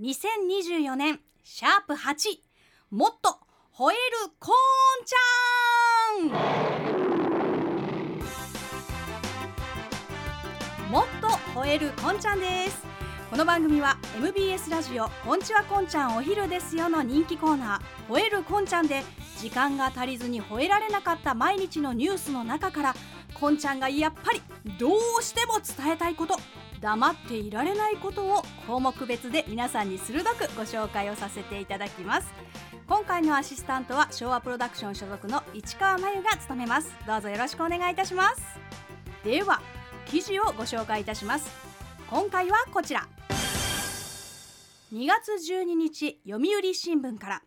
2024年シャープ8もっと吠えるコーンちゃん。もっと吠えるこんちゃんです。この番組は MBS ラジオこんちはこんちゃんお昼ですよの人気コーナー。吠えるこんちゃんで時間が足りずに吠えられなかった毎日のニュースの中からこんちゃんがやっぱりどうしても伝えたいこと。黙っていられないことを項目別で皆さんに鋭くご紹介をさせていただきます。今回のアシスタントは昭和プロダクション所属の市川真由が務めます。どうぞよろしくお願いいたします。では記事をご紹介いたします。今回はこちら。2月12日読売新聞から。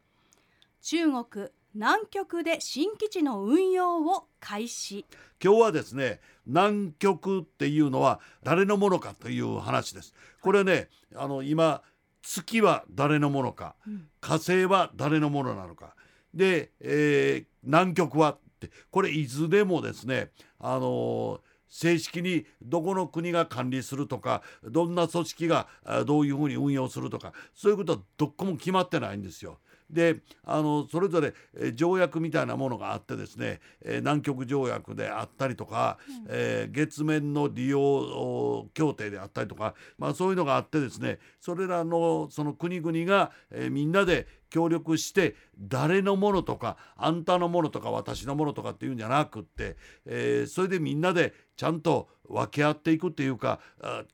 中国南極で新基地の運用を開始。今日はですね南極っていうのは誰のものかという話です。これねあの今月は誰のものか、火星は誰のものなのか。で、えー、南極はってこれいずれもですねあのー正式にどこの国が管理するとかどんな組織がどういうふうに運用するとかそういうことはどこも決まってないんですよ。であのそれぞれ、え条約みたいなものがあってですね、え南極条約であったりとか、うん、えー、月面の利用協定であったりとか、まあ、そういうのがあってですねそれらのその国々が、えー、みんなで協力して誰のものとかあんたのものとか私のものとかっていうんじゃなくって、えー、それでみんなでちゃんと分け合っていくっていうか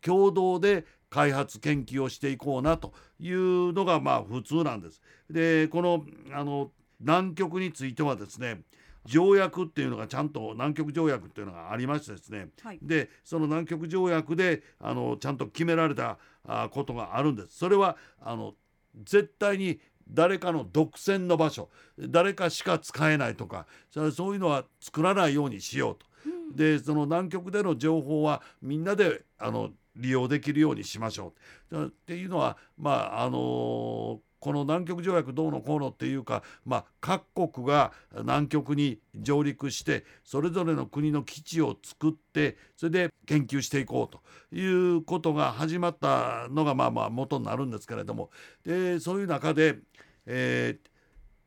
共同で開発研究をしていこうなというのがまあ普通なんです。でこのあの南極についてはですね条約っていうのがちゃんと南極条約っていうのがありましてですね、はい、でその南極条約であのちゃんと決められたあことがあるんです。それはあの絶対に誰かの独占の場所誰かしか使えないとかそういうのは作らないようにしようと。うん、でその南極での情報はみんなであの利用できるようにしましょう。っていうのはまああのーこの南極条約どうのこうのっていうか、まあ、各国が南極に上陸してそれぞれの国の基地を作ってそれで研究していこうということが始まったのがまあまあ元になるんですけれども。でそういう中で、えー、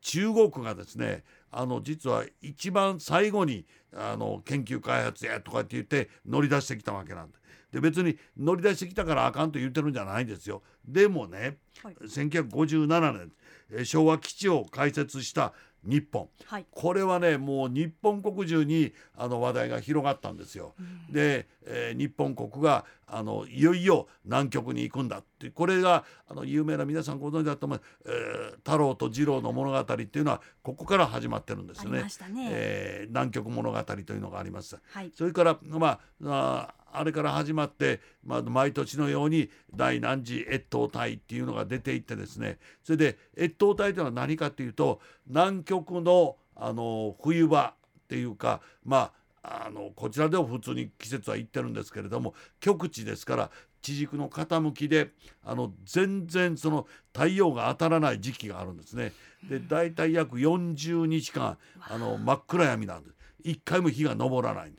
中国がですねあの実は一番最後にあの研究開発やとかって言って乗り出してきたわけなんでで別に乗り出してきたからあかんと言ってるんじゃないんですよ。でもね、はい、1957年昭和基地を開設した日本、はい、これはねもう日本国中にあの話題が広がったんですよ。うん、で、えー、日本国があのいよいよ南極に行くんだってこれがあの有名な皆さんご存知だと思う、えー、太郎と次郎の物語っていうのはここから始まってるんですよね。ねえー、南極物語というのがあります。はい、それからまああれから始まって、まあ、毎年のように第何次越冬隊っていうのが出ていってですねそれで越冬隊というのは何かっていうと南極のあの冬場っていうかまああのこちらでは普通に季節は行ってるんですけれども極地ですから地軸の傾きであの全然その太陽が当たらない時期があるんですね。で大体約40日間あの真っ暗闇なんです。一回も日が昇らない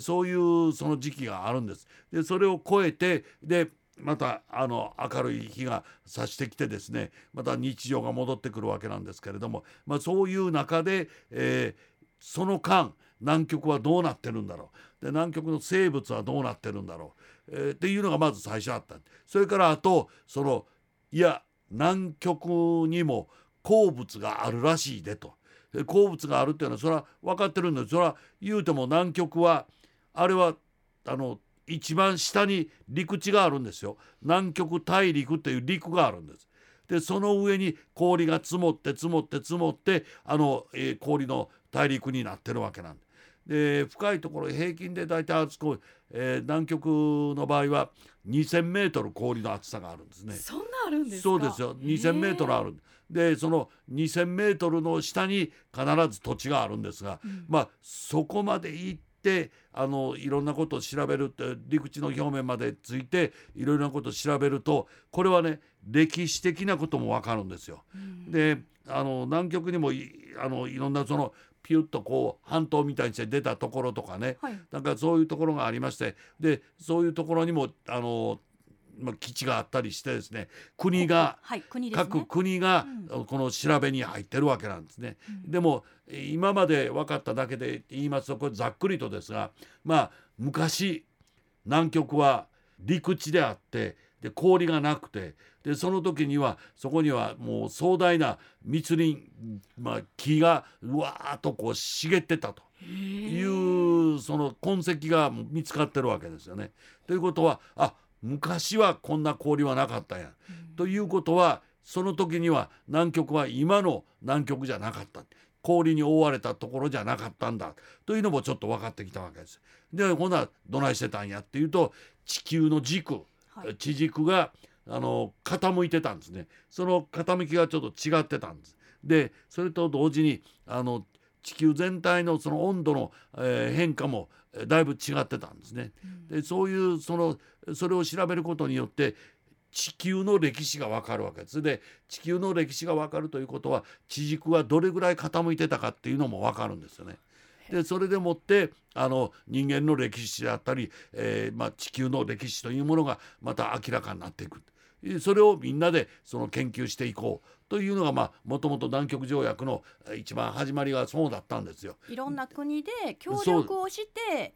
そういうその時期があるんです。でそれを超えてでまたあの明るい日が差してきてですねまた日常が戻ってくるわけなんですけれども、まあ、そういう中で、えー、その間南極はどうなってるんだろう。で南極の生物はどうなってるんだろう、えー、っていうのがまず最初あった。それからあとそのいや南極にも鉱物があるらしいでと。鉱物があるっていうのはそれは分かってるんですそれは言うても南極はあれはあの一番下に陸地があるんですよ。南極大陸っていう陸があるんです。でその上に氷が積もって積もって積もってあの、えー、氷の大陸になってるわけなんでで深いところ平均で大体厚く、えー、南極の場合は2,000メートル氷の厚さがあるんですね。そんなあるんですそうですよ2,000メートルある。でその2,000メートルの下に必ず土地があるんですが、うん、まあそこまで行ってあのいろんなことを調べるって陸地の表面までついていろいろなことを調べるとこれはね歴史的なことも分かるんですよ。うん、であの南極にもあのいろんなそのピュッとこう半島みたいにして出たところとかね、はい、なんかそういうところがありまして。でそういうところにもあのまあ、基地があったりしてですね。国が、はい国ね。各国がうこの調べに入ってるわけなんですね。うん。でも今まで分かっただけで言いますとこれざっくりとですがまあ昔南極は陸地であってで氷がなくてでその時にはそこにはもう壮大な密林、まあ、木がうわーっとこう茂ってたというその痕跡が見つかってるわけですよね。ということはあ昔はこんな氷はなかったんや。ということはその時には南極は今の南極じゃなかった氷に覆われたところじゃなかったんだというのもちょっと分かってきたわけです。でほなどないしてたんやっていうと地球の軸はい地軸があの傾いてたんですねその傾きがちょっと違ってたんです。でそれと同時にあの地球全体のその温度の、えー変化もだいぶ違ってたんですね。でそういうそのそれを調べることによって地球の歴史がわかるわけです。で地球の歴史がわかるということは地軸がどれぐらい傾いてたかっていうのもわかるんですよね。でそれでもってあの人間の歴史であったり、えーまあ、地球の歴史というものがまた明らかになっていくそれをみんなでその研究していこうというのがまあもともと南極条約のえー一番始まりはそうだったんですよ。いろんな国で協力をして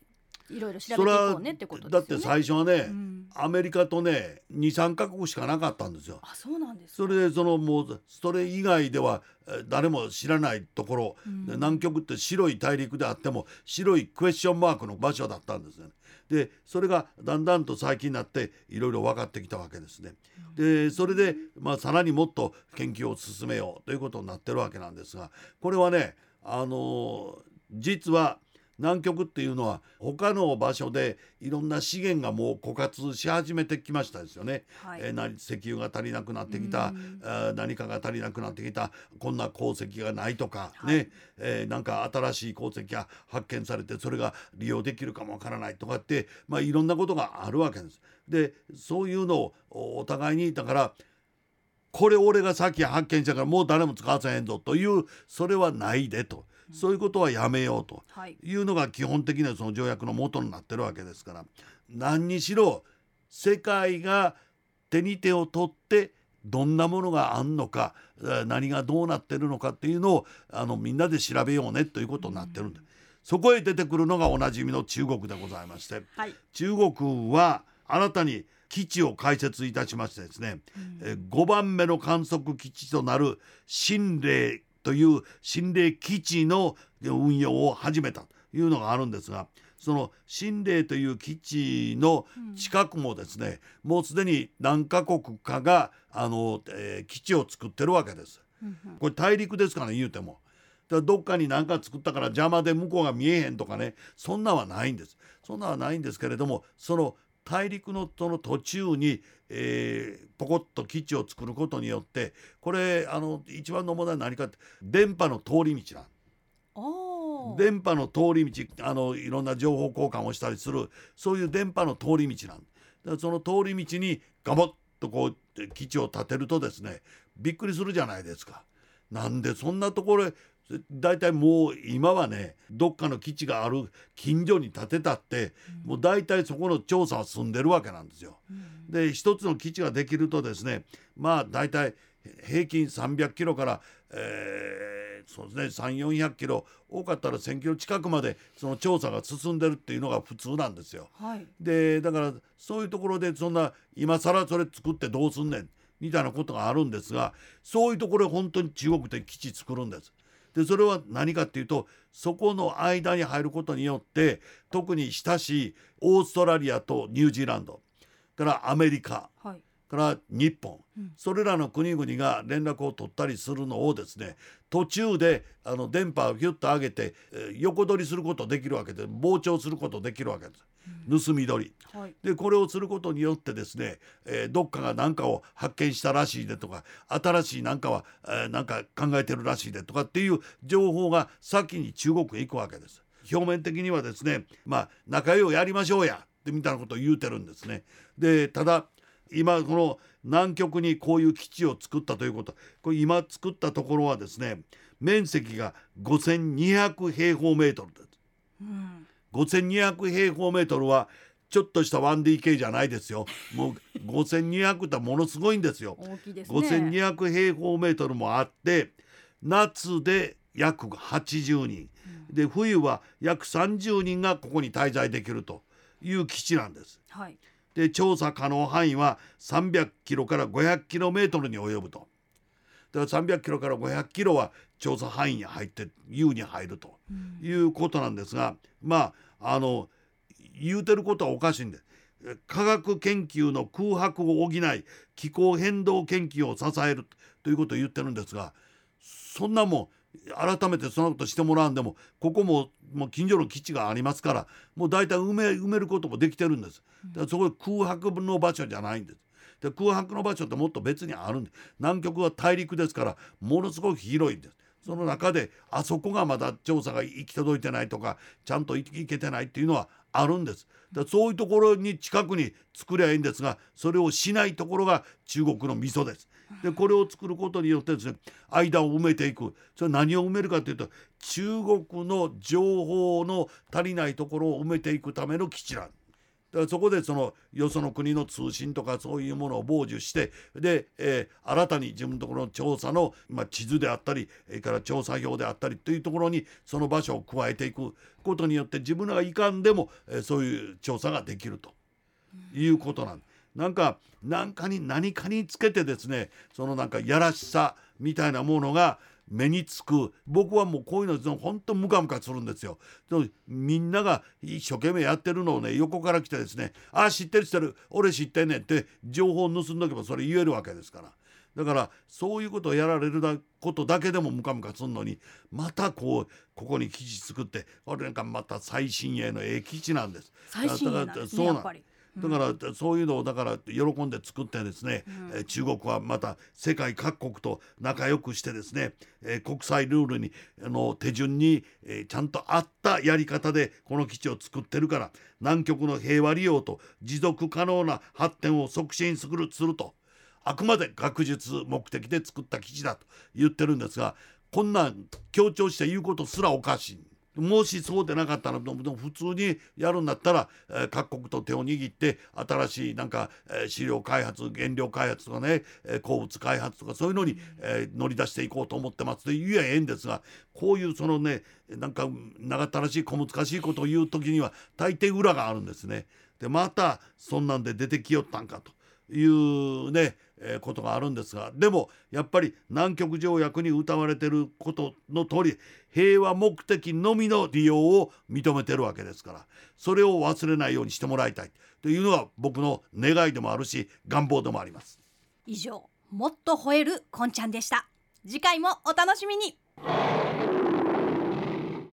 いろいろ調べていそれはこうねってことだってですよね。最初はね、うんアメリカとね23カ国しかなかったんですよ。あそうなんですか。それでそのもうそれ以外ではえー誰も知らないところ、うんで南極って白い大陸であっても白いクエスチョンマークの場所だったんですよね。でそれがだんだんと最近になっていろいろ分かってきたわけですね。でそれで、まあ、さらにもっと研究を進めようということになってるわけなんですがこれはねあの実は南極っていうのは他の場所でいろんな資源がもう枯渇し始めてきましたですよね。はい。え石油が足りなくなってきた、うん。あー何かが足りなくなってきたこんな鉱石がないとか、はい。ね、えーなんか新しい鉱石が発見されてそれが利用できるかもわからないとかって、まあ、いろんなことがあるわけです。でそういうのをおお互いにだからこれ俺がさっき発見したからもう誰も使わせへんぞというそれはないでと、そういうことはやめようと。はい。いうのが基本的なその条約の元になってるわけですから何にしろ世界が手に手を取ってどんなものがあんのかえー何がどうなってるのかっていうのをあのみんなで調べようねということになってるんで、そこへ出てくるのがおなじみの中国でございましてはい。中国は新たに基地を開設いたしましてですね、えー5番目の観測基地となる新霊という心霊基地の運用を始めたというのがあるんですがその心霊という基地の近くもですね、もうすでに何カ国かがあの、えー基地を作ってるわけです。うんうんこれ大陸ですからね言うても。だどっかに何か作ったから邪魔で向こうが見えへんとかねそんなんはないんです。そんなんはないんですけれどもその大陸のその途中に、えーポコッと基地を作ることによってこれあの一番の問題は何かって電波の通り道なん電波の通り道あのいろんな情報交換をしたりするそういう電波の通り道なんだからその通り道にガボッとこう基地を建てるとですねびっくりするじゃないですか。なんでそんなところへだいたいもう今はねどっかの基地がある近所に建てたってもうだいたいそこの調査は済んでるわけなんですよ。うんで一つの基地ができるとですねまあ大体平均300キロから、えーそうですね3400キロ多かったら1000キロ近くまでその調査が進んでるっていうのが普通なんですよ。はい。でだからそういうところでそんな今更それ作ってどうすんねんみたいなことがあるんですがそういうところで本当に中国で基地作るんです。でそれは何かっていうとそこの間に入ることによって特に親しいオーストラリアとニュージーランドからアメリカはい。から日本、うんそれらの国々が連絡を取ったりするのをですね途中であの電波をヒュッと上げて、えー横取りすることできるわけで膨張することできるわけです、盗み取り。はい。でこれをすることによってですね、えーどっかが何かを発見したらしいでとか新しい何かは、えーなんか考えてるらしいでとかっていう情報が先に中国へ行くわけです。表面的にはですねまあ仲良いやりましょうやってみたいなことを言うてるんですね。でただ今この南極にこういう基地を作ったということこれ今作ったところはですね面積が5200平方メートルです。うん。5200平方メートルはちょっとした 1DK じゃないですよもう5200ってものすごいんですよ。大きいですね5200平方メートルもあって夏で約80人で冬は約30人がここに滞在できるという基地なんです。はいで調査可能範囲は300キロから500キロメートルに及ぶと。だから300キロから500キロは調査範囲に入って優に入るということなんですが、まああの言うてることはおかしいんで科学研究の空白を補い気候変動研究を支えるということを言ってるんですがそんなもん改めてそんなことしてもらうんでもここももう近所の基地がありますからもう大体埋め埋めることもできてるんです。だからそこで空白の場所じゃないんです。で空白の場所ってもっと別にあるんで南極は大陸ですからものすごく広いんです。その中であそこがまだ調査が行き届いてないとかちゃんと行けてないっていうのはあるんです。だからそういうところに近くに作りゃいいんですがそれをしないところが中国の味噌です。でこれを作ることによってですね間を埋めていくそれ何を埋めるかというと中国の情報の足りないところを埋めていくための基地なんです。だからそこでそのよその国の通信とかそういうものを傍受してで、えー新たに自分のところの調査の、まあ、地図であったりそれから調査表であったりというところにその場所を加えていくことによって自分らがいかんでも、えーそういう調査ができるということなん。なんか何かに何かにつけてですねそのなんかやらしさみたいなものが目につく僕はもうこういうの本当ムカムカするんですよ。みんなが一生懸命やってるのをね横から来てですね「あ知ってる知ってる俺知ってんねん」って情報を盗んどけばそれ言えるわけですから。だからそういうことをやられるだことだけでもムカムカするのにまたこうここに基地作ってこれなんかまた最新鋭のええ基地なんです。最新鋭なんですねそう。だからそういうのをだから喜んで作ってですね、えー中国はまた世界各国と仲良くしてですね、えー国際ルールにあの手順に、えーちゃんと合ったやり方でこの基地を作ってるから南極の平和利用と持続可能な発展を促進するすると。あくまで学術目的で作った基地だと言ってるんですがこんなん強調して言うことすらおかしい。もしそうでなかったらでも普通にやるんだったら、え各国と手を握って新しいなんか、えー飼料開発原料開発とかね、え鉱物開発とかそういうのに、え乗り出していこうと思ってますと言えばええんですがこういうそのねなんか長ったらしい小難しいことを言う時には大抵裏があるんですね。でまたそんなんで出てきよったんかというね、えーことがあるんですがでもやっぱり南極条約に謳われてることの通り平和目的のみの利用を認めてるわけですからそれを忘れないようにしてもらいたいというのが僕の願いでもあるし願望でもあります。以上もっと吠えるこんちゃんでした次回もお楽しみに